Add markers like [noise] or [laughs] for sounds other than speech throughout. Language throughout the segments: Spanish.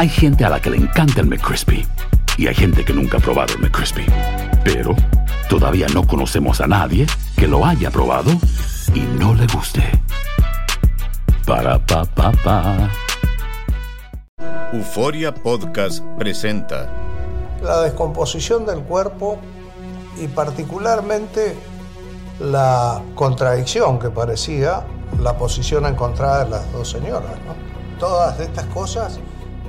Hay gente a la que le encanta el McCrispy y hay gente que nunca ha probado el McCrispy. Pero todavía no conocemos a nadie que lo haya probado y no le guste. Para pa pa pa. Euforia Podcast presenta la descomposición del cuerpo y particularmente la contradicción que parecía la posición encontrada de las dos señoras. ¿no? Todas estas cosas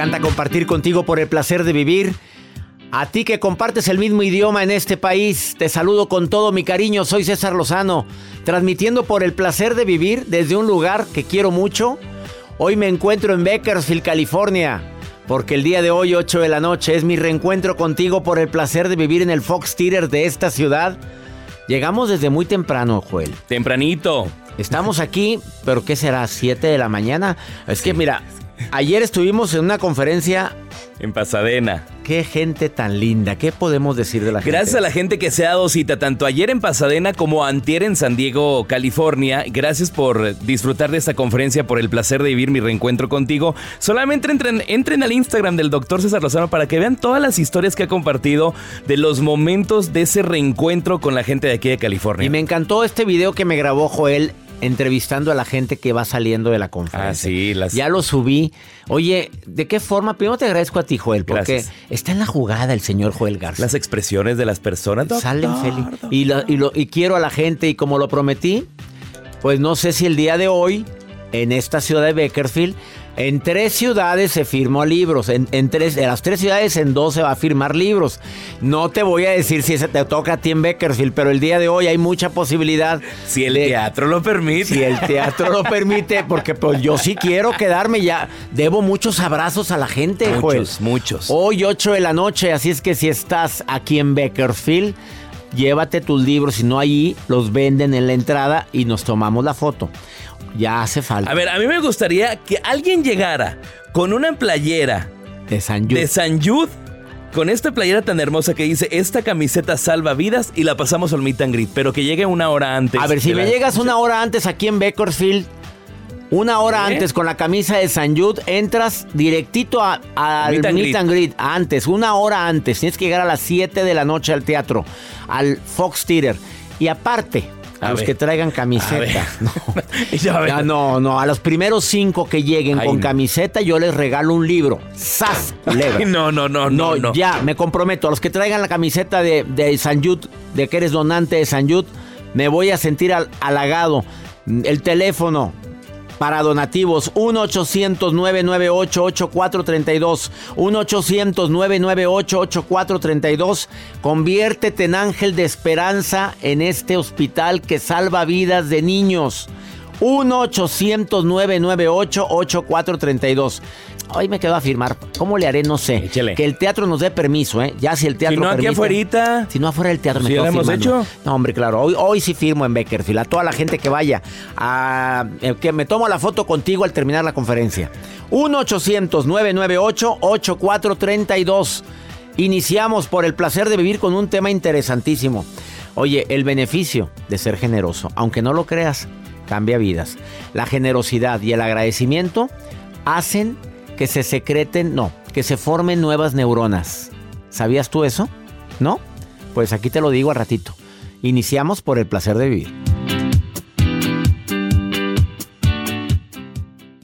Encanta compartir contigo por el placer de vivir. A ti que compartes el mismo idioma en este país, te saludo con todo mi cariño. Soy César Lozano, transmitiendo por el placer de vivir desde un lugar que quiero mucho. Hoy me encuentro en Bakersfield, California, porque el día de hoy, 8 de la noche, es mi reencuentro contigo por el placer de vivir en el Fox Theater de esta ciudad. Llegamos desde muy temprano, Joel. Tempranito. Estamos aquí, pero ¿qué será? ¿7 de la mañana? Es que mira, ayer estuvimos en una conferencia. En Pasadena. Qué gente tan linda. ¿Qué podemos decir de la gente? Gracias a la gente que se ha dado cita tanto ayer en Pasadena como antier en San Diego, California. Gracias por disfrutar de esta conferencia, por el placer de vivir mi reencuentro contigo. Solamente entren, entren al Instagram del doctor César Lozano para que vean todas las historias que ha compartido de los momentos de ese reencuentro con la gente de aquí de California. Y me encantó este video que me grabó Joel entrevistando a la gente que va saliendo de la conferencia. Ah, sí, las- Ya lo subí. Oye, ¿de qué forma? Primero te agradezco a ti, Joel, porque Gracias. está en la jugada el señor Joel Garza. Las expresiones de las personas. Salen doctor, feliz. doctor. Y, lo- y lo- y quiero a la gente, y como lo prometí, pues no sé si el día de hoy, en esta ciudad de Bakersfield, en tres ciudades se firmó libros. En, en tres, en las tres ciudades, en dos se va a firmar libros. No te voy a decir si ese te toca a ti en Bakersfield, pero el día de hoy hay mucha posibilidad. Si el de- teatro lo permite. Si el teatro lo permite, porque pues yo sí quiero quedarme ya. Debo muchos abrazos a la gente, Joel. Muchos, muchos. Hoy 8 de la noche, así es que si estás aquí en Bakersfield, llévate tus libros, si no allí los venden en la entrada y nos tomamos la foto. Ya hace falta. A ver, a mí me gustaría que alguien llegara con una playera de San Jude. de San Jude, con esta playera tan hermosa que dice, esta camiseta salva vidas y la pasamos al meet and greet, pero que llegue una hora antes. A ver, si me llegas una hora antes aquí en Bakersfield, una hora ¿Eh? antes con la camisa de San Jude, entras directito a- al Meet meet, and and, greet. Antes, una hora antes. Tienes que llegar a las 7 de la noche al teatro, al Fox Theater. Y aparte, a, A los ver. que traigan camiseta. No. [laughs] Ya, no, no, a los primeros cinco que lleguen Ay, con no. camiseta, yo les regalo un libro. ¡Sas! [laughs] Ay, no, no, no, No, ya, me comprometo. A los que traigan la camiseta de, de San Jude, de que eres donante de San Jude, me voy a sentir al- halagado. El teléfono para donativos 1-800-998-8432. 1-800-998-8432. Conviértete en ángel de esperanza en este hospital que salva vidas de niños. 1-800-998-8432. Hoy me quedo a firmar. ¿Cómo le haré? No sé. Échale. Que el teatro nos dé permiso, ¿eh? Ya si el teatro Si no, aquí permite. afuerita. Si no afuera del teatro me quedo lo hemos firmando. hecho. No, hombre, claro. Hoy, hoy sí firmo en Beckerfield. A toda la gente que vaya. A, eh, que me tomo la foto contigo al terminar la conferencia. 1-800-998-8432. Iniciamos por el placer de vivir con un tema interesantísimo. Oye, el beneficio de ser generoso, aunque no lo creas, cambia vidas. La generosidad y el agradecimiento hacen que se secreten, no, que se formen nuevas neuronas. ¿Sabías tú eso? ¿No? Pues aquí te lo digo al ratito. Iniciamos por el placer de vivir.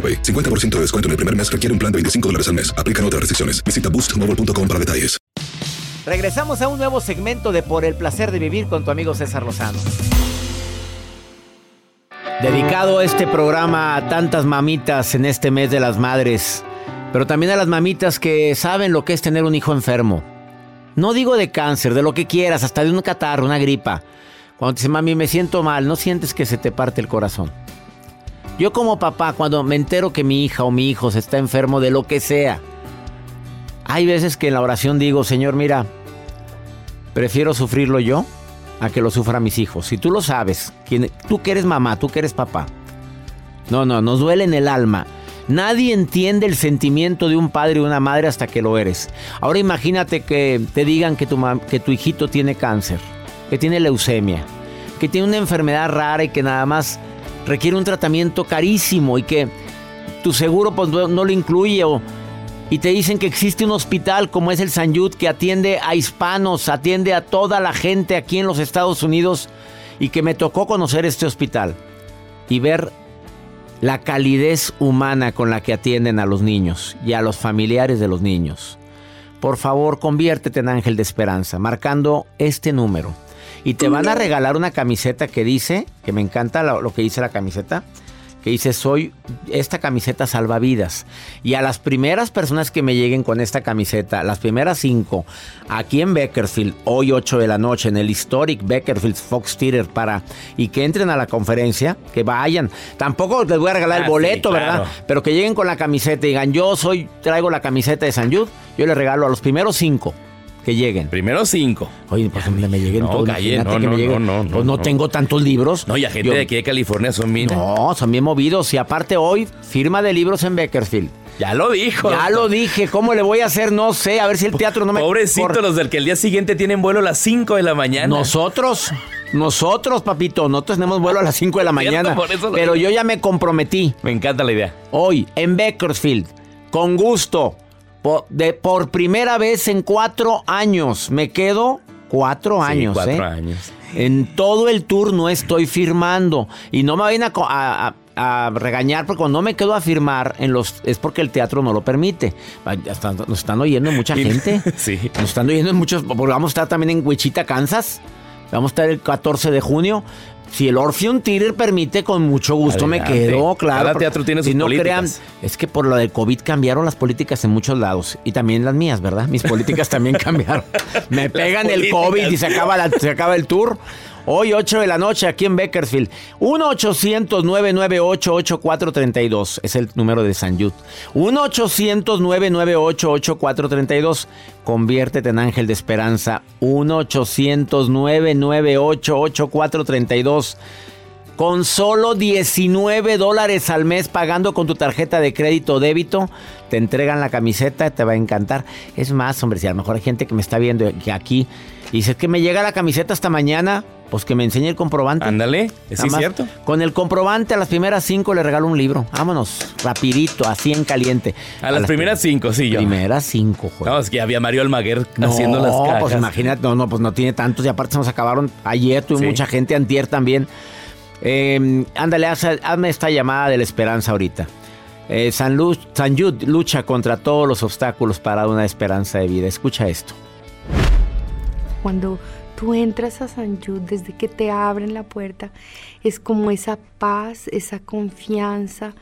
50% de descuento en el primer mes requiere un plan de 25 dólares al mes. Aplican otras restricciones. Visita boostmobile.com para detalles. Regresamos a un nuevo segmento de Por el placer de vivir con tu amigo César Lozano. Dedicado este programa a tantas mamitas en este mes de las madres, pero también a las mamitas que saben lo que es tener un hijo enfermo. No digo de cáncer, de lo que quieras, hasta de un catarro, una gripa. Cuando te dice, mami, me siento mal, no sientes que se te parte el corazón. Yo como papá, cuando me entero que mi hija o mi hijo se está enfermo de lo que sea, hay veces que en la oración digo, Señor, mira, prefiero sufrirlo yo a que lo sufra mis hijos. Si tú lo sabes, tú que eres mamá, tú que eres papá. No, no, nos duele en el alma. Nadie entiende el sentimiento de un padre y una madre hasta que lo eres. Ahora imagínate que te digan que tu, que tu hijito tiene cáncer, que tiene leucemia, que tiene una enfermedad rara y que nada más requiere un tratamiento carísimo y que tu seguro pues, no, lo incluye y te dicen que existe un hospital como es el San Yud que atiende a hispanos, atiende a toda la gente aquí en los Estados Unidos y que me tocó conocer este hospital y ver la calidez humana con la que atienden a los niños y a los familiares de los niños. Por favor, conviértete en ángel de esperanza, marcando este número y te van a regalar una camiseta que dice, que me encanta lo, que dice la camiseta, que dice soy esta camiseta salvavidas. Y a las primeras personas que me lleguen con esta camiseta, las primeras cinco, aquí en Beckerfield, hoy 8 de la noche, en el Historic Beckerfield Fox Theater, para, y que entren a la conferencia, que vayan. Tampoco les voy a regalar el ah, boleto, ¿verdad? Pero que lleguen con la camiseta y digan, yo soy, traigo la camiseta de San Jude, yo les regalo a los primeros cinco que lleguen. Primero cinco. Oye, pues me, me lleguen todos. no, no, no, no, Pues no, tengo tantos libros. No, y a gente de aquí de California son bien. No, son bien movidos. Y aparte hoy, firma de libros en Beckersfield. Ya lo dijo. Ya lo dije. ¿Cómo le voy a hacer? No sé. A ver si el teatro no me... Pobrecitos los del que el día siguiente tienen vuelo a las 5 de la mañana. Nosotros... Nosotros, papito, nosotros tenemos vuelo a las 5 de la [laughs] mañana. pero yo ya me comprometí. Me encanta la idea. Hoy, en Beckersfield, con gusto, por, de, por primera vez en cuatro años. Me quedo cuatro años. cuatro ¿eh? años. En todo el tour no estoy firmando. Y no me vayan a, regañar porque cuando no me quedo a firmar en los es porque el teatro no lo permite. nos están oyendo mucha gente. [laughs] sí. Nos están oyendo en muchos. Vamos a estar también en Wichita, Kansas. Vamos a estar el 14 de junio. Si el Orpheum Theater permite, con mucho gusto me quedo, claro. Cada teatro tiene sus si no crean, es que por lo del COVID cambiaron las políticas en muchos lados. Y también las mías, ¿verdad? Mis políticas también [laughs] cambiaron. Me pegan el COVID y se acaba, se acaba el tour. Hoy 8 de la noche aquí en Beckersfield. 1-800-998-8432. Es el número de San Jude. 1-800-998-8432. Conviértete en ángel de esperanza. 1-800-998-8432 con solo 19 dólares al mes pagando con tu tarjeta de crédito o débito, te entregan la camiseta, te va a encantar. Es más, hombre, si a lo mejor hay gente que me está viendo aquí y dice que me llega la camiseta hasta mañana, pues que me enseñe el comprobante. Ándale, es cierto. Con el comprobante a las primeras cinco le regalo un libro. Vámonos, rapidito, así en caliente. A, las, primeras cinco, sí, yo. Primeras cinco, joder. No, es que había Mario Almaguer haciendo las pues cajas. pues imagínate, no, no, pues no tiene tantos y aparte se nos acabaron ayer, tuve mucha gente antier también. Eh, ándale, hazme esta llamada de la esperanza ahorita. Eh, San, San Jude lucha contra todos los obstáculos para una esperanza de vida. Escucha esto. Cuando tú entras a San Jude, desde que te abren la puerta, es como esa paz, esa confianza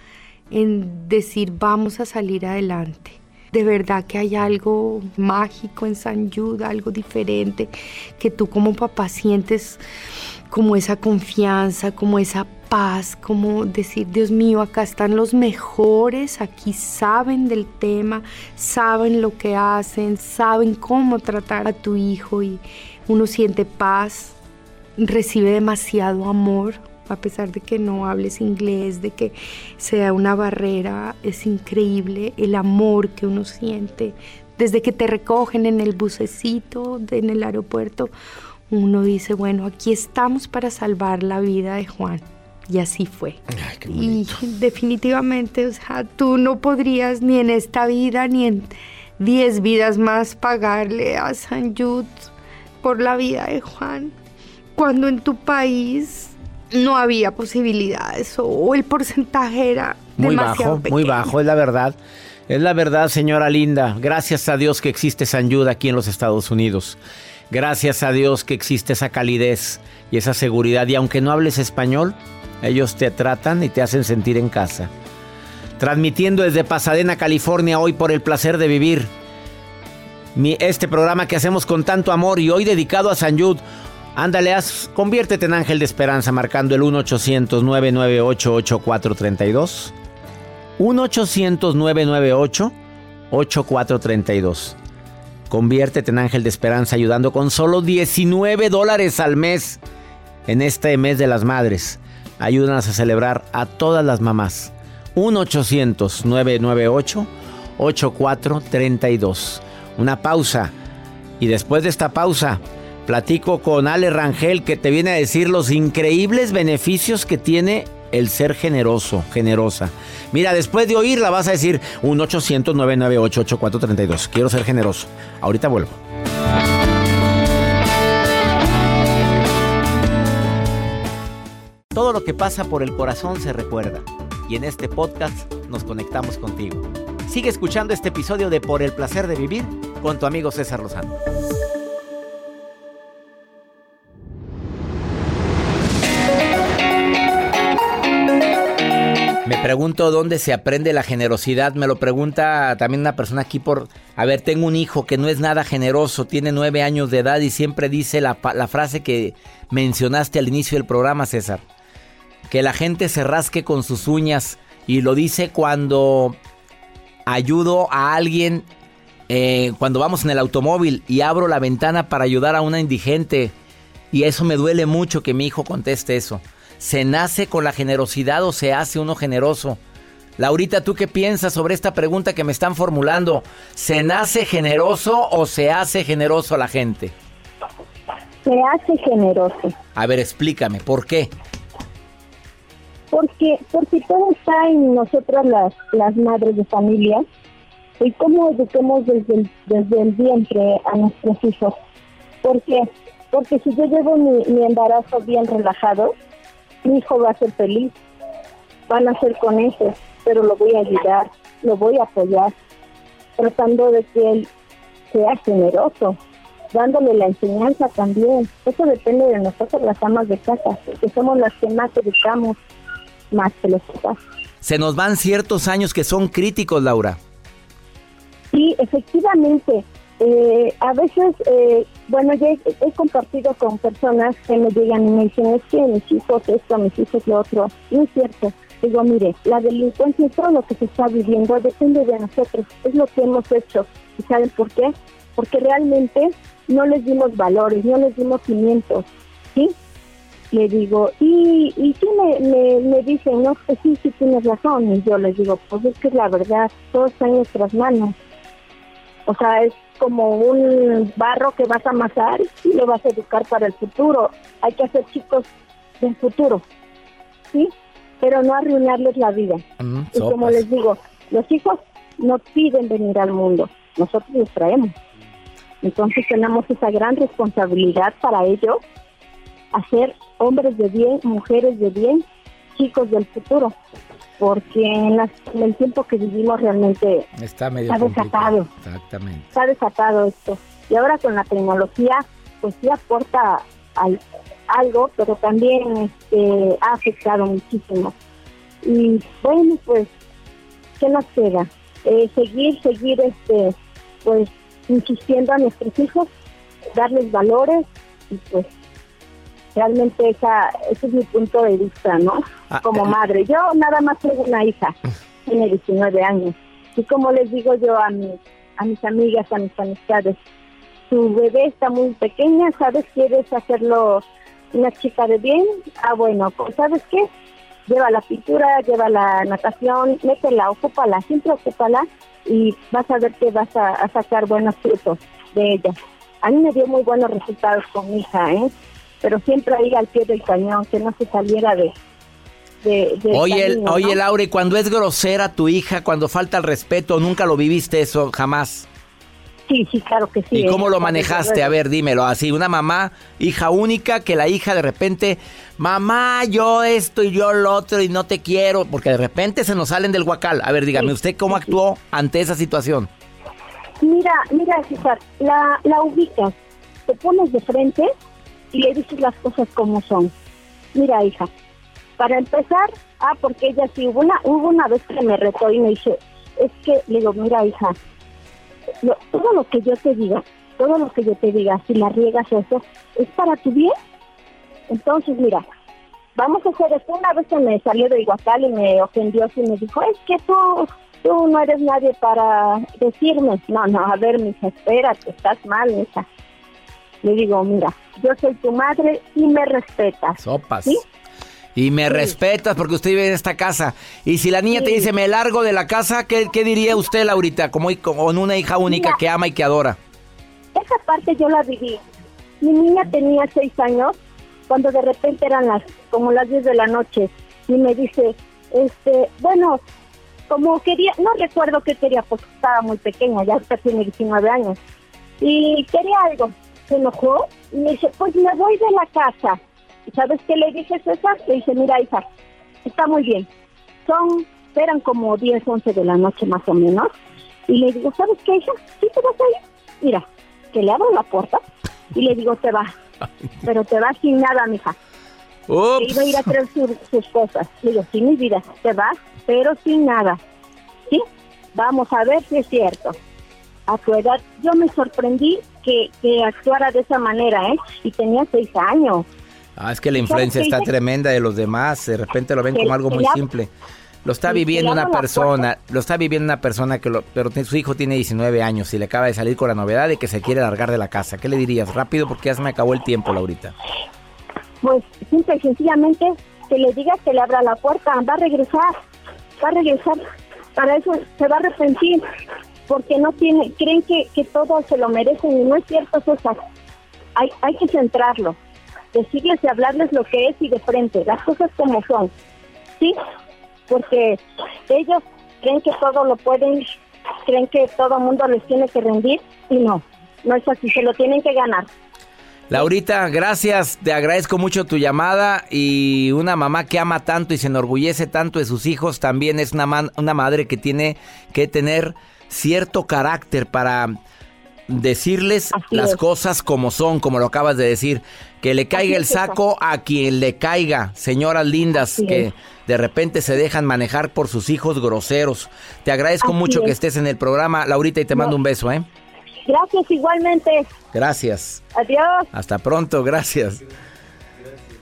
en decir vamos a salir adelante. De verdad que hay algo mágico en San Jude, algo diferente, que tú como papá sientes como esa confianza, como esa paz, como decir, Dios mío, acá están los mejores, aquí saben del tema, saben lo que hacen, saben cómo tratar a tu hijo y uno siente paz, recibe demasiado amor, a pesar de que no hables inglés, de que sea una barrera, es increíble el amor que uno siente. Desde que te recogen en el bucecito, en el aeropuerto, uno dice, bueno, aquí estamos para salvar la vida de Juan. Y así fue. y definitivamente, o sea, tú no podrías ni en esta vida ni en diez vidas más pagarle a San Jude por la vida de Juan. Cuando en tu país no había posibilidades o el porcentaje era muy bajo, muy bajo, es la verdad. Es la verdad, señora linda. Gracias a Dios que existe San Jude aquí en los Estados Unidos. Gracias a Dios que existe esa calidez y esa seguridad. Y aunque no hables español, ellos te tratan y te hacen sentir en casa. Transmitiendo desde Pasadena, California, hoy por el placer de vivir. este programa que hacemos con tanto amor y hoy dedicado a San Jude. Ándale, haz, conviértete en ángel de esperanza marcando el 1-800-998-8432. 1-800-998-8432. Conviértete en ángel de esperanza ayudando con solo 19 dólares al mes en este mes de las madres. Ayúdanos a celebrar a todas las mamás. 1-800-998-8432. Una pausa. Y después de esta pausa, platico con Ale Rangel que te viene a decir los increíbles beneficios que tiene el ser generoso, generosa. Mira, después de oírla vas a decir un 800-998-8432. Quiero ser generoso. Ahorita vuelvo. Todo lo que pasa por el corazón se recuerda. Y en este podcast nos conectamos contigo. Sigue escuchando este episodio de Por el placer de vivir con tu amigo César Lozano. Pregunto dónde se aprende la generosidad. Me lo pregunta también una persona aquí por... A ver, tengo un hijo que no es nada generoso, tiene nueve años de edad y siempre dice la, la frase que mencionaste al inicio del programa, César. Que la gente se rasque con sus uñas y lo dice cuando ayudo a alguien, eh, cuando vamos en el automóvil y abro la ventana para ayudar a una indigente. Y eso me duele mucho que mi hijo conteste eso. ¿Se nace con la generosidad o se hace uno generoso? Laurita, ¿tú qué piensas sobre esta pregunta que me están formulando? ¿Se nace generoso o se hace generoso la gente? Se hace generoso. A ver, explícame, ¿por qué? Porque, porque todo está en nosotras las, las madres de familia y cómo educamos desde el, desde el vientre a nuestros hijos. ¿Por qué? Porque si yo llevo mi, mi embarazo bien relajado, mi hijo va a ser feliz, van a ser con eso, pero lo voy a ayudar, lo voy a apoyar, tratando de que él sea generoso, dándole la enseñanza también. Eso depende de nosotros, las amas de casa, que somos las que más educamos, más que los papás. Se nos van ciertos años que son críticos, Laura. Sí, efectivamente. Eh, a veces, eh, bueno, yo he, compartido con personas que me llegan y me dicen, es que mis hijos esto, mis hijos lo otro. No es cierto. Digo, mire, la delincuencia y todo lo que se está viviendo depende de nosotros. Es lo que hemos hecho. ¿Y saben por qué? Porque realmente no les dimos valores, no les dimos cimientos. ¿Sí? Le digo, y, y sí me, me, dicen, no, que sí, sí tienes razón. Y yo les digo, pues es que la verdad, todo está en nuestras manos. O sea, es como un barro que vas a amasar y lo vas a educar para el futuro. Hay que hacer chicos del futuro, ¿sí? Pero no arruinarles la vida. Mm, y como les digo, los hijos no piden venir al mundo, nosotros los traemos. Entonces tenemos esa gran responsabilidad para ello, hacer hombres de bien, mujeres de bien, chicos del futuro, porque en, el tiempo que vivimos realmente está medio desatado. Exactamente. Está desatado esto. Y ahora con la tecnología, pues sí aporta algo, pero también este, ha afectado muchísimo. Y bueno, pues, ¿qué nos queda? Eh, seguir, seguir, este, pues, insistiendo a nuestros hijos, darles valores y pues realmente esa, ese es mi punto de vista, ¿no? Ah, como eh, madre. Yo nada más tengo una hija, [laughs] tiene 19 años. Y como les digo yo a, mi, a mis amigas, a mis amistades, tu bebé está muy pequeña, ¿sabes? ¿Quieres hacerlo una chica de bien? Ah, bueno, pues ¿sabes qué? Lleva la pintura, lleva la natación, métela, ocúpala, siempre ocúpala y vas a ver que vas a, sacar buenos frutos de ella. A mí me dio muy buenos resultados con mi hija, ¿eh? Pero siempre ahí al pie del cañón, que no se saliera de, de, oye, oye Laura, ¿y cuando es grosera tu hija, cuando falta el respeto, nunca lo viviste eso, jamás? Sí, sí, claro que sí. ¿Y cómo lo manejaste? A ver, dímelo. Así, una mamá, hija única, que la hija de repente, mamá, yo esto y yo lo otro y no te quiero, porque de repente se nos salen del guacal. A ver, dígame, ¿usted cómo actuó ante esa situación? Mira, mira, César, la, la ubicas, te pones de frente y le dices las cosas como son. Mira, hija, para empezar, ah, porque ella sí, hubo una, hubo una vez que me retó y me dice, es que, le digo, mira, hija, todo lo que yo te diga, todo lo que yo te diga, si la riegas eso, es para tu bien. Entonces, mira, vamos a hacer esto. Una vez que me salió de Iguacal y me ofendió y me dijo, es que tú, tú no eres nadie para decirme. No, no, a ver, mija, espérate, estás mal, hija. Le digo, mira, yo soy tu madre y me respetas. Sopas. ¿sí? Y me respetas porque usted vive en esta casa. Y si la niña te dice, me largo de la casa, ¿qué, diría usted, Laurita, como con una hija única que ama y que adora? Esa parte yo la viví. Mi niña tenía seis años cuando de repente eran las como las diez de la noche y me dice, este, bueno, como quería, no recuerdo qué quería porque estaba muy pequeña, ya tiene 19 años. Y quería algo. Se enojó y me dice, pues me voy de la casa. ¿Sabes qué le dije, César? Le dije, mira, hija, está muy bien. Son, eran como 10, 11 de la noche más o menos. Y le digo, ¿sabes qué, hija? Sí, te vas a ir. Mira, que le abro la puerta y le digo, te vas. [laughs] Pero te vas sin nada, mija. Que iba a ir a traer sus cosas. Le digo, sí, mi vida, te vas, pero sin nada. ¿Sí? Vamos a ver si es cierto. A tu edad, yo me sorprendí que, que actuara de esa manera, ¿eh? Y tenía seis años. Ah, es que la influencia está tremenda de los demás. De repente lo ven como algo muy simple. Lo está viviendo una persona, lo está viviendo una persona que lo, pero su hijo tiene 19 años y le acaba de salir con la novedad de que se quiere largar de la casa. ¿Qué le dirías? Rápido porque ya se me acabó el tiempo, Laurita. Pues simple y sencillamente que le digas que le abra la puerta, va a regresar, va a regresar. Para eso se va a arrepentir porque no tiene, creen que, que todo se lo merecen y no es cierto, César. Hay, hay que centrarlo decirles y hablarles lo que es y de frente, las cosas como son, ¿sí? Porque ellos creen que todo lo pueden, creen que todo mundo les tiene que rendir y no, no es así, se lo tienen que ganar. Laurita, gracias, te agradezco mucho tu llamada y una mamá que ama tanto y se enorgullece tanto de sus hijos también es una, una madre que tiene que tener cierto carácter para decirles las cosas como son, como lo acabas de decir. Que le caiga el saco a quien le caiga, señoras lindas que de repente se dejan manejar por sus hijos groseros. Te agradezco mucho que estés en el programa, Laurita, y te mando un beso, ¿eh? Gracias igualmente. Gracias. Adiós. Hasta pronto, gracias.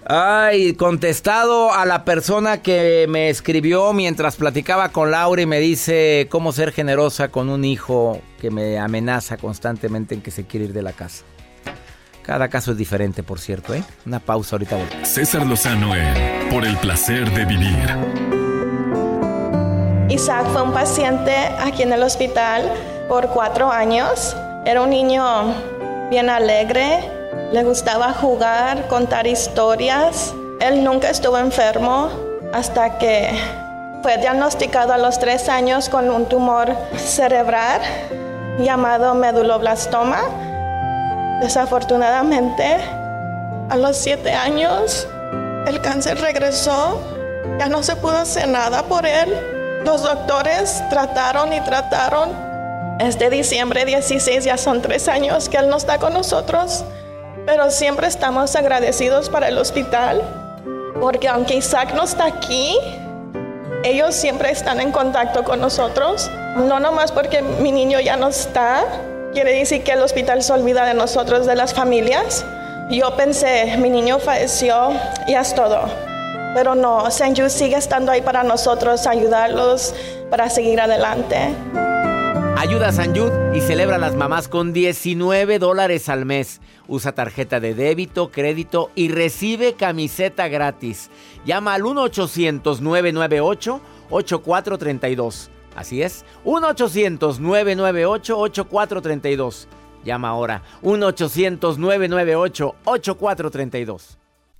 Ay, contestado a la persona que me escribió mientras platicaba con Laura y me dice cómo ser generosa con un hijo que me amenaza constantemente en que se quiere ir de la casa. Cada caso es diferente, por cierto, ¿eh? Una pausa ahorita. César Lozano en Por el placer de vivir. Isaac fue un paciente aquí en el hospital por cuatro años. Era un niño bien alegre, le gustaba jugar, contar historias. Él nunca estuvo enfermo hasta que fue diagnosticado a los tres años con un tumor cerebral llamado meduloblastoma. Desafortunadamente, a los siete años el cáncer regresó, ya no se pudo hacer nada por él. Los doctores trataron y trataron. Este diciembre 16 ya son tres años que él no está con nosotros, pero siempre estamos agradecidos para el hospital, porque aunque Isaac no está aquí, ellos siempre están en contacto con nosotros. No nomás porque mi niño ya no está, quiere decir que el hospital se olvida de nosotros, de las familias. Yo pensé, mi niño falleció y es todo. Pero no, St. Jude sigue estando ahí para nosotros, ayudarlos para seguir adelante. Ayuda a San Jude y celebra a las mamás con 19 dólares al mes. Usa tarjeta de débito, crédito y recibe camiseta gratis. Llama al 1-800-998-8432. Así es, 1-800-998-8432. Llama ahora, 1-800-998-8432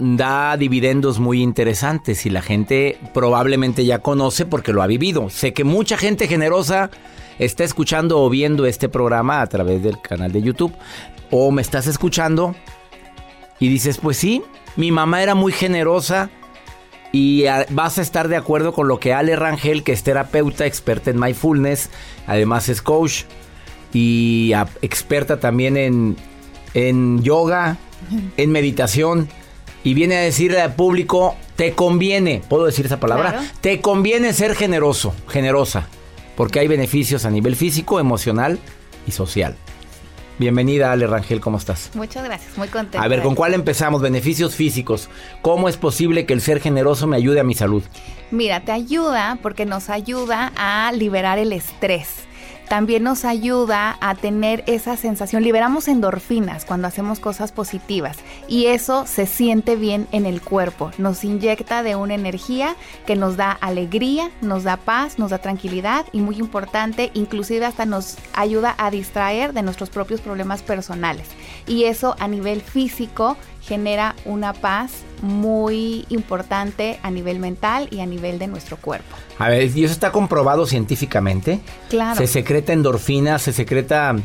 Da dividendos muy interesantes y la gente probablemente ya conoce porque lo ha vivido. Sé que mucha gente generosa está escuchando o viendo este programa a través del canal de YouTube o me estás escuchando y dices, pues sí, mi mamá era muy generosa y ah, vas a estar de acuerdo con lo que Ale Rangel, que es terapeuta, experta en mindfulness, además es coach y ah, experta también en, en yoga, en meditación y viene a decirle al público, te conviene, ¿puedo decir esa palabra? Claro. Te conviene ser generoso, generosa, porque hay beneficios a nivel físico, emocional y social. Bienvenida, Ale Rangel, ¿cómo estás? Muchas gracias, muy contenta. A ver, ¿con cuál empezamos? Beneficios físicos. ¿Cómo es posible que el ser generoso me ayude a mi salud? Mira, te ayuda porque nos ayuda a liberar el estrés. También nos ayuda a tener esa sensación, liberamos endorfinas cuando hacemos cosas positivas y eso se siente bien en el cuerpo, nos inyecta de una energía que nos da alegría, nos da paz, nos da tranquilidad y muy importante, inclusive hasta nos ayuda a distraer de nuestros propios problemas personales. Y eso a nivel físico genera una paz muy importante a nivel mental y a nivel de nuestro cuerpo. A ver, ¿y eso está comprobado científicamente? Claro. Se secreta endorfina, se secreta,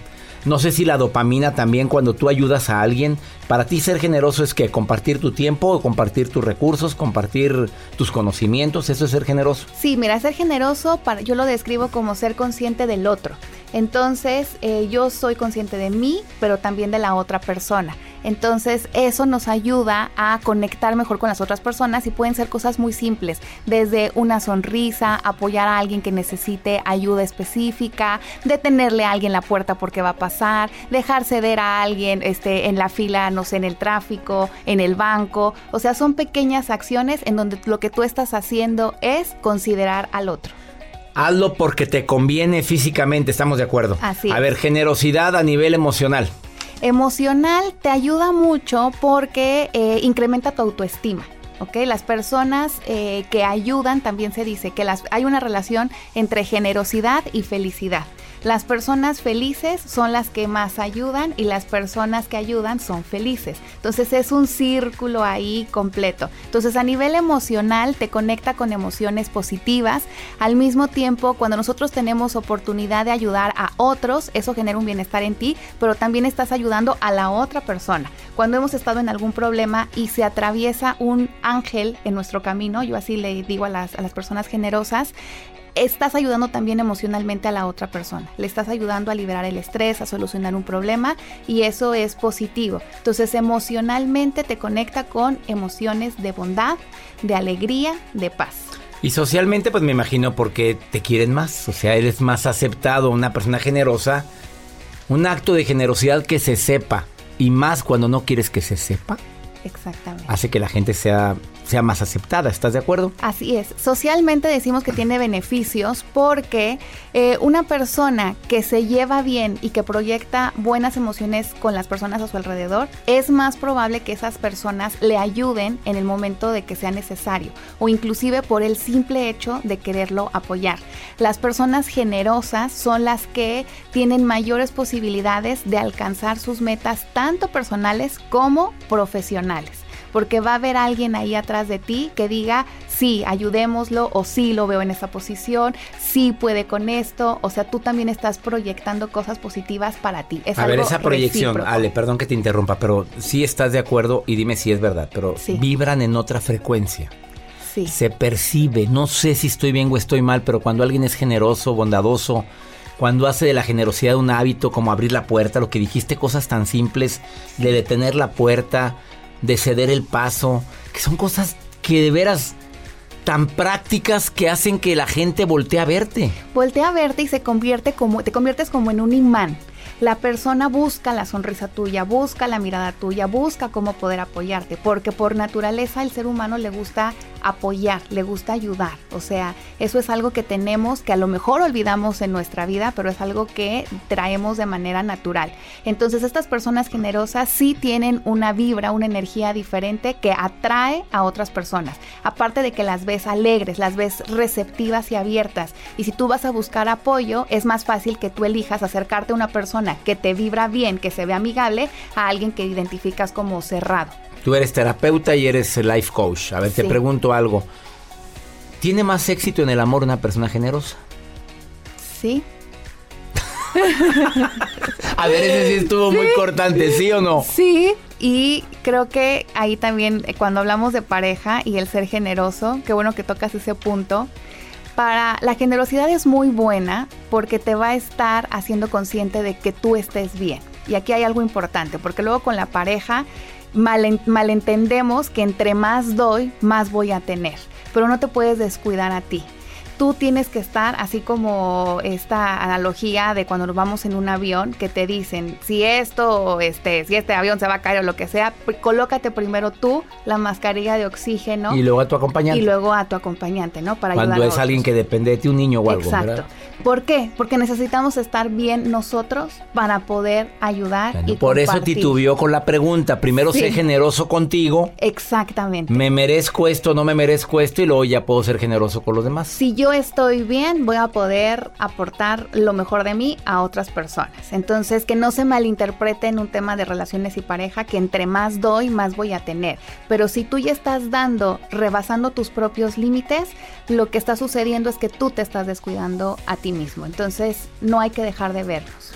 no sé si la dopamina también cuando tú ayudas a alguien. Para ti ser generoso es que compartir tu tiempo, compartir tus recursos, compartir tus conocimientos, eso es ser generoso. Sí, mira, ser generoso, para, yo lo describo como ser consciente del otro. Entonces, eh, yo soy consciente de mí, pero también de la otra persona. Entonces, eso nos ayuda a conectar mejor con las otras personas y pueden ser cosas muy simples, desde una sonrisa, apoyar a alguien que necesite ayuda específica, detenerle a alguien la puerta porque va a pasar, dejar ceder a alguien este, en la fila, no sé, en el tráfico, en el banco. O sea, son pequeñas acciones en donde lo que tú estás haciendo es considerar al otro. Hazlo porque te conviene físicamente, estamos de acuerdo. Así A ver, generosidad a nivel emocional. Emocional te ayuda mucho porque eh, incrementa tu autoestima. ¿ok? Las personas eh, que ayudan, también se dice que las, hay una relación entre generosidad y felicidad. Las personas felices son las que más ayudan y las personas que ayudan son felices. Entonces es un círculo ahí completo. Entonces a nivel emocional te conecta con emociones positivas. Al mismo tiempo, cuando nosotros tenemos oportunidad de ayudar a otros, eso genera un bienestar en ti, pero también estás ayudando a la otra persona. Cuando hemos estado en algún problema y se atraviesa un ángel en nuestro camino, yo así le digo a las, a las personas generosas, estás ayudando también emocionalmente a la otra persona. Le estás ayudando a liberar el estrés, a solucionar un problema y eso es positivo. Entonces emocionalmente te conecta con emociones de bondad, de alegría, de paz. Y socialmente pues me imagino porque te quieren más, o sea, eres más aceptado, una persona generosa, un acto de generosidad que se sepa y más cuando no quieres que se sepa. Exactamente. Hace que la gente sea sea más aceptada. ¿Estás de acuerdo? Así es. Socialmente decimos que tiene beneficios porque eh, una persona que se lleva bien y que proyecta buenas emociones con las personas a su alrededor, es más probable que esas personas le ayuden en el momento de que sea necesario o inclusive por el simple hecho de quererlo apoyar. Las personas generosas son las que tienen mayores posibilidades de alcanzar sus metas tanto personales como profesionales porque va a haber alguien ahí atrás de ti que diga, sí, ayudémoslo, o sí, lo veo en esa posición, sí puede con esto, o sea, tú también estás proyectando cosas positivas para ti. a ver, esa proyección, Ale, perdón que te interrumpa, pero sí estás de acuerdo y dime si es verdad, pero vibran en otra frecuencia. Sí. Se percibe, no sé si estoy bien o estoy mal, pero cuando alguien es generoso, bondadoso, cuando hace de la generosidad un hábito como abrir la puerta, lo que dijiste, cosas tan simples, de detener la puerta, de ceder el paso, que son cosas que de veras tan prácticas que hacen que la gente voltee a verte. Voltea a verte y se convierte como, te conviertes como en un imán. La persona busca la sonrisa tuya, busca la mirada tuya, busca cómo poder apoyarte, porque por naturaleza el ser humano le gusta apoyar, le gusta ayudar. O sea, eso es algo que tenemos, que a lo mejor olvidamos en nuestra vida, pero es algo que traemos de manera natural. Entonces estas personas generosas sí tienen una vibra, una energía diferente que atrae a otras personas. Aparte de que las ves alegres, las ves receptivas y abiertas. Y si tú vas a buscar apoyo, es más fácil que tú elijas acercarte a una persona que te vibra bien, que se ve amigable, a alguien que identificas como cerrado. Tú eres terapeuta y eres life coach. A ver, te pregunto algo. ¿Tiene más éxito en el amor una persona generosa? Sí. [laughs] A ver, ese sí estuvo muy cortante, ¿sí o no? Sí, y creo que ahí también, eh, cuando hablamos de pareja y el ser generoso, qué bueno que tocas ese punto. Para la generosidad es muy buena porque te va a estar haciendo consciente de que tú estés bien. Y aquí hay algo importante, porque luego con la pareja malentendemos que entre más doy, más voy a tener, pero no te puedes descuidar a ti tú tienes que estar así como esta analogía de cuando nos vamos en un avión que te dicen si esto este si este avión se va a caer o lo que sea colócate primero tú la mascarilla de oxígeno y luego a tu acompañante. y luego a tu acompañante no para cuando es alguien que depende de ti un niño o algo exacto. ¿por qué? porque necesitamos estar bien nosotros para poder ayudar y por eso titubeó con la pregunta primero sé generoso contigo. Exactamente. Me merezco esto no me merezco esto y luego ya puedo ser generoso con los demás. Si yo yo estoy bien, voy a poder aportar lo mejor de mí a otras personas. Entonces, que no se malinterprete en un tema de relaciones y pareja, que entre más doy, más voy a tener. Pero si tú ya estás dando, rebasando tus propios límites, lo que está sucediendo es que tú te estás descuidando a ti mismo. Entonces, no hay que dejar de vernos.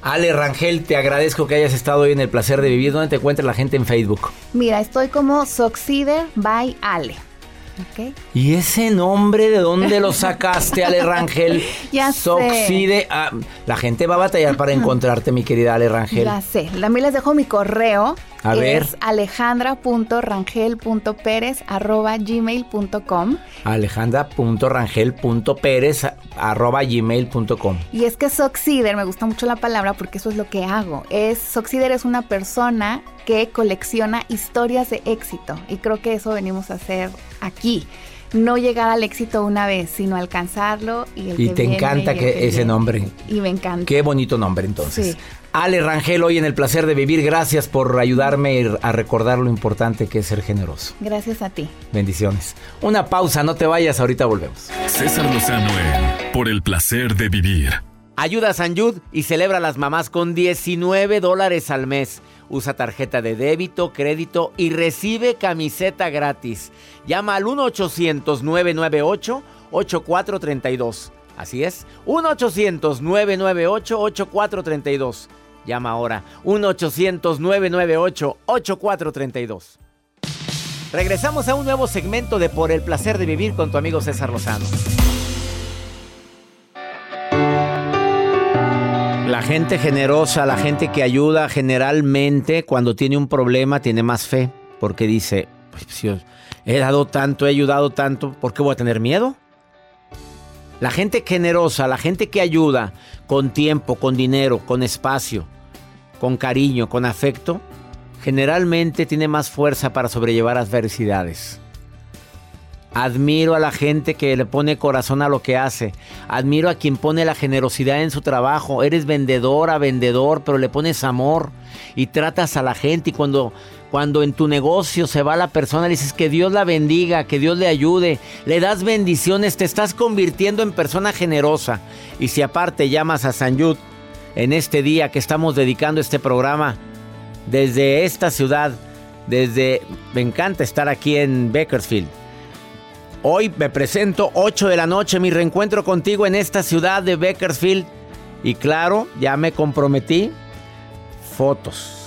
Ale Rangel, te agradezco que hayas estado hoy en el placer de vivir. ¿Dónde te encuentra la gente en Facebook? Mira, estoy como Soxider by Ale. ¿Y ese nombre de dónde lo sacaste, Ale Rangel? [laughs] ya sé. Ah, la gente va a batallar para encontrarte, mi querida Ale Rangel. Ya sé. También les dejo mi correo. A ver. Es alejandra.rangel.pérez arroba gmail.com alejandra.rangel.pérez arroba gmail.com Y es que Soxider, me gusta mucho la palabra porque eso es lo que hago. Es, Soxider es una persona que colecciona historias de éxito y creo que eso venimos a hacer aquí. no llegar al éxito una vez, sino alcanzarlo y el Y que te viene encanta y el que ese viene. nombre. Y me encanta. Qué bonito nombre entonces. Sí. Ale Rangel, hoy en el placer de vivir, gracias por ayudarme a recordar lo importante que es ser generoso. Gracias a ti. Bendiciones. Una pausa, no te vayas, ahorita volvemos. César Lozano en Por el placer de vivir. Ayuda a San Yud y celebra a las mamás con 19 dólares al mes. Usa tarjeta de débito, crédito y recibe camiseta gratis. Llama al 1-800-998-8432. Así es, 1-800-998-8432. Llama ahora, 1-800-998-8432. Regresamos a un nuevo segmento de Por el placer de vivir con tu amigo César Lozano. La gente generosa, la gente que ayuda generalmente cuando tiene un problema tiene más fe, porque dice, pues he dado tanto, he ayudado tanto, ¿por qué voy a tener miedo? La gente generosa, la gente que ayuda con tiempo, con dinero, con espacio, con cariño, con afecto, generalmente tiene más fuerza para sobrellevar adversidades. Admiro a la gente que le pone corazón a lo que hace. Admiro a quien pone la generosidad en su trabajo. Eres vendedora, vendedor, pero le pones amor y tratas a la gente. Y cuando, cuando en tu negocio se va la persona, le dices que Dios la bendiga, que Dios le ayude. Le das bendiciones, te estás convirtiendo en persona generosa. Y si aparte llamas a San Yud en este día que estamos dedicando este programa, desde esta ciudad, desde... Me encanta estar aquí en Bakersfield. Hoy me presento 8 de la noche, mi reencuentro contigo en esta ciudad de Bakersfield. Y claro, ya me comprometí. Fotos.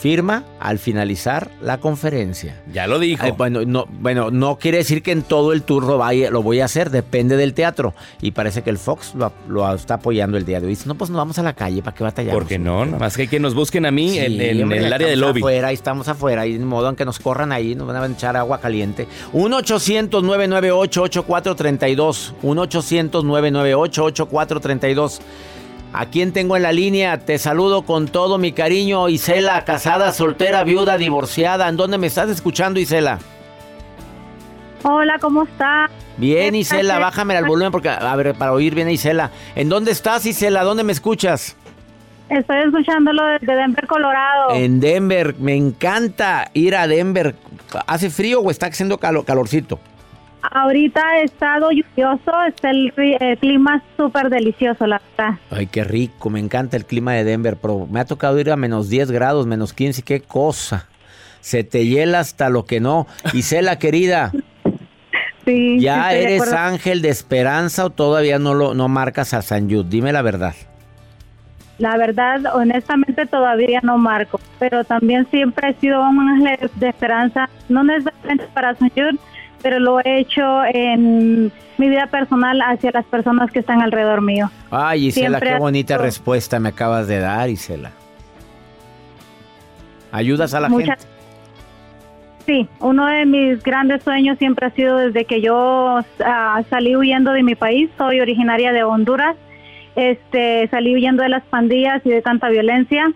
Firma al finalizar la conferencia. Ya lo dijo. Ay, bueno, no, bueno, no quiere decir que en todo el tour lo, vaya- lo voy a hacer, depende del teatro. Y parece que el Fox lo, lo está apoyando el día de hoy. Dice, no, pues nos vamos a la calle, ¿para qué batallamos? ¿Por qué no? Nada más que, que nos busquen a mí Sí, en, en hombre, el área del estamos lobby. Afuera, ahí estamos afuera, y de modo en que nos corran ahí, nos van a echar agua caliente. 1-800-998-8432. 1-800-998-8432. ¿A quién tengo en la línea? Te saludo con todo mi cariño, Isela, casada, soltera, viuda, divorciada. ¿En dónde me estás escuchando, Isela? Hola, ¿cómo está? Bien, Isela, bájame al volumen porque, a ver, para oír bien Isela. ¿En dónde estás, Isela? ¿Dónde me escuchas? Estoy escuchándolo desde Denver, Colorado. En Denver. Me encanta ir a Denver. ¿Hace frío o está haciendo calo- calorcito? Ahorita ha estado lluvioso, está el, el clima súper delicioso, la verdad. Ay, qué rico, me encanta el clima de Denver, pero me ha tocado ir a menos 10 grados, menos 15, qué cosa. Se te hiela hasta lo que no. Isela, querida, [laughs] Sí, ¿ya eres ángel de esperanza o todavía no lo no marcas a San Yud? Dime la verdad. La verdad, honestamente todavía no marco, pero también siempre he sido un ángel de esperanza, no necesariamente para San Jude, pero lo he hecho en mi vida personal hacia las personas que están alrededor mío. Ay, Isela, Siempre qué bonita respuesta me acabas de dar, Isela. ¿Ayudas a la Muchas- gente? Sí, uno de mis grandes sueños siempre ha sido desde que yo ah, salí huyendo de mi país, soy originaria de Honduras, este, salí huyendo de las pandillas y de tanta violencia.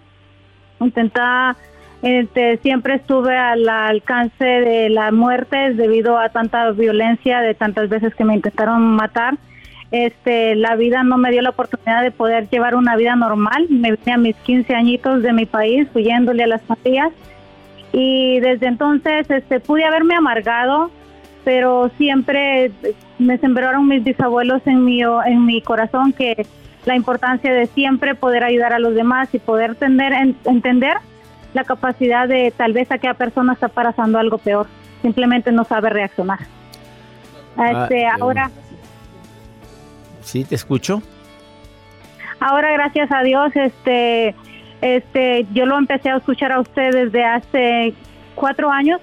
Intentaba, este, siempre estuve al alcance de la muerte debido a tanta violencia, de tantas veces que me intentaron matar. Este, la vida no me dio la oportunidad de poder llevar una vida normal. Me vine a mis 15 añitos de mi país huyéndole a las pandillas y desde entonces este pude haberme amargado pero siempre me sembraron mis bisabuelos en mi en mi corazón que la importancia de siempre poder ayudar a los demás y poder tener en- entender la capacidad de tal vez aquella persona está pasando algo peor simplemente no sabe reaccionar Ah, este qué ahora Sí, te escucho. Ahora, gracias a Dios, este, este, yo lo empecé a escuchar a usted desde hace cuatro años.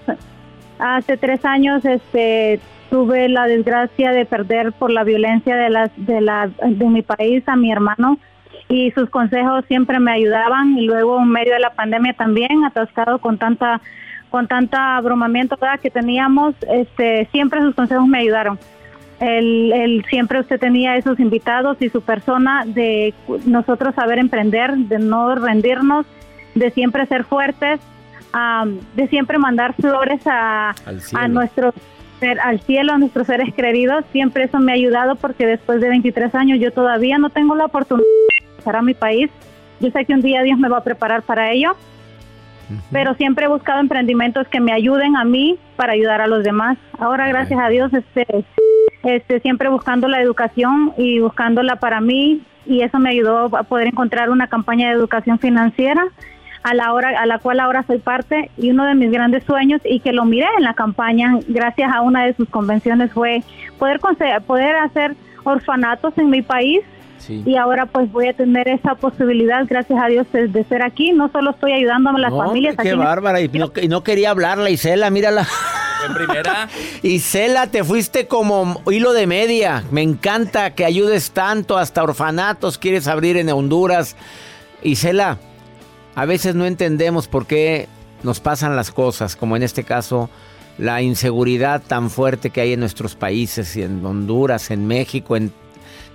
Hace tres años, este, tuve la desgracia de perder por la violencia de las, de la, de mi país a mi hermano y sus consejos siempre me ayudaban y luego en medio de la pandemia también atascado con tanta con tanta abrumamiento que teníamos este siempre sus consejos me ayudaron. El, el- siempre usted tenía esos invitados y su persona de nosotros saber emprender, de no rendirnos, de siempre ser fuertes, am, de siempre mandar flores a, a nuestros al cielo, a nuestros seres queridos. Siempre eso me ha ayudado porque después de 23 años yo todavía no tengo la oportunidad a mi país. Yo sé que un día Dios me va a preparar para ello, pero siempre he buscado emprendimientos que me ayuden a mí para ayudar a los demás. Ahora, gracias a Dios, este, este, siempre buscando la educación y buscándola para mí y eso me ayudó a poder encontrar una campaña de educación financiera a la hora a la cual ahora soy parte y uno de mis grandes sueños y que lo miré en la campaña gracias a una de sus convenciones fue poder poder hacer orfanatos en mi país y ahora pues voy a tener esa posibilidad gracias a Dios de, ser aquí no solo estoy ayudando a las familias qué bárbara y no, y no quería hablarla Isela mírala en primera. [laughs] Isela, te fuiste como hilo de media. Me encanta que ayudes tanto, hasta orfanatos quieres abrir en Honduras. Isela, a veces no entendemos por qué nos pasan las cosas, como en este caso la inseguridad tan fuerte que hay en nuestros países, y en Honduras, en México, en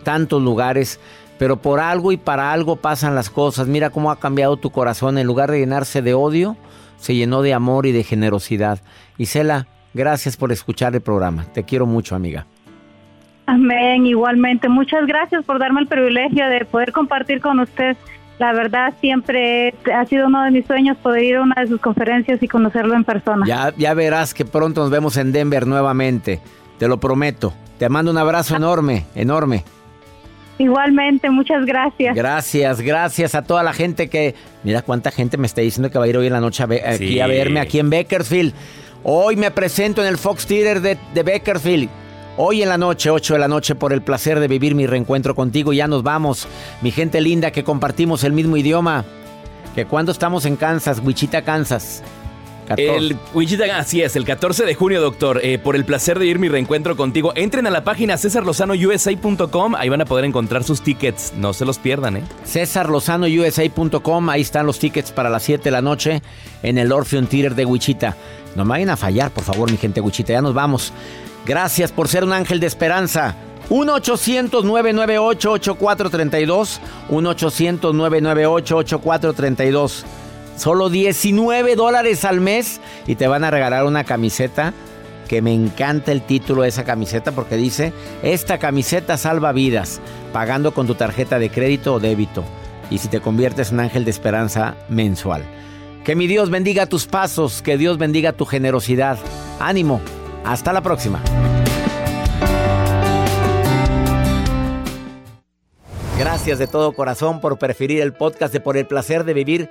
tantos lugares. Pero por algo y para algo pasan las cosas. Mira cómo ha cambiado tu corazón. En lugar de llenarse de odio, se llenó de amor y de generosidad. Isela, gracias por escuchar el programa. Te quiero mucho, amiga. Amén, igualmente. Muchas gracias por darme el privilegio de poder compartir con usted la verdad siempre ha sido uno de mis sueños poder ir a una de sus conferencias y conocerlo en persona. Ya, ya verás que pronto nos vemos en Denver nuevamente, te lo prometo. Te mando un abrazo ah. enorme, enorme. Igualmente, muchas gracias. Gracias, gracias a toda la gente que... Mira cuánta gente me está diciendo que va a ir hoy en la noche a aquí a verme aquí en Bakersfield. Hoy me presento en el Fox Theater de, de Bakersfield. Hoy en la noche, 8 de la noche, por el placer de vivir mi reencuentro contigo. Ya nos vamos, mi gente linda que compartimos el mismo idioma. Que cuando estamos en Kansas, Wichita, Kansas. El Wichita, así es, el 14 de junio, doctor. Eh, por el placer de vivir mi reencuentro contigo. Entren a la página cesarlozanousa.com. Ahí van a poder encontrar sus tickets. No se los pierdan, ¿eh? cesarlozanousa.com. Ahí están los tickets para las 7 de la noche en el Orpheum Theater de Wichita. No me vayan a fallar, por favor, mi gente Wichita. Ya nos vamos. Gracias por ser un ángel de esperanza. 1-800-998-8432. 1-800-998-8432. Solo 19 dólares al mes y te van a regalar una camiseta que me encanta el título de esa camiseta porque dice, esta camiseta salva vidas, pagando con tu tarjeta de crédito o débito. Y si te conviertes en ángel de esperanza mensual. Que mi Dios bendiga tus pasos, que Dios bendiga tu generosidad. Ánimo. Hasta la próxima. Gracias de todo corazón por preferir el podcast de Por el placer de vivir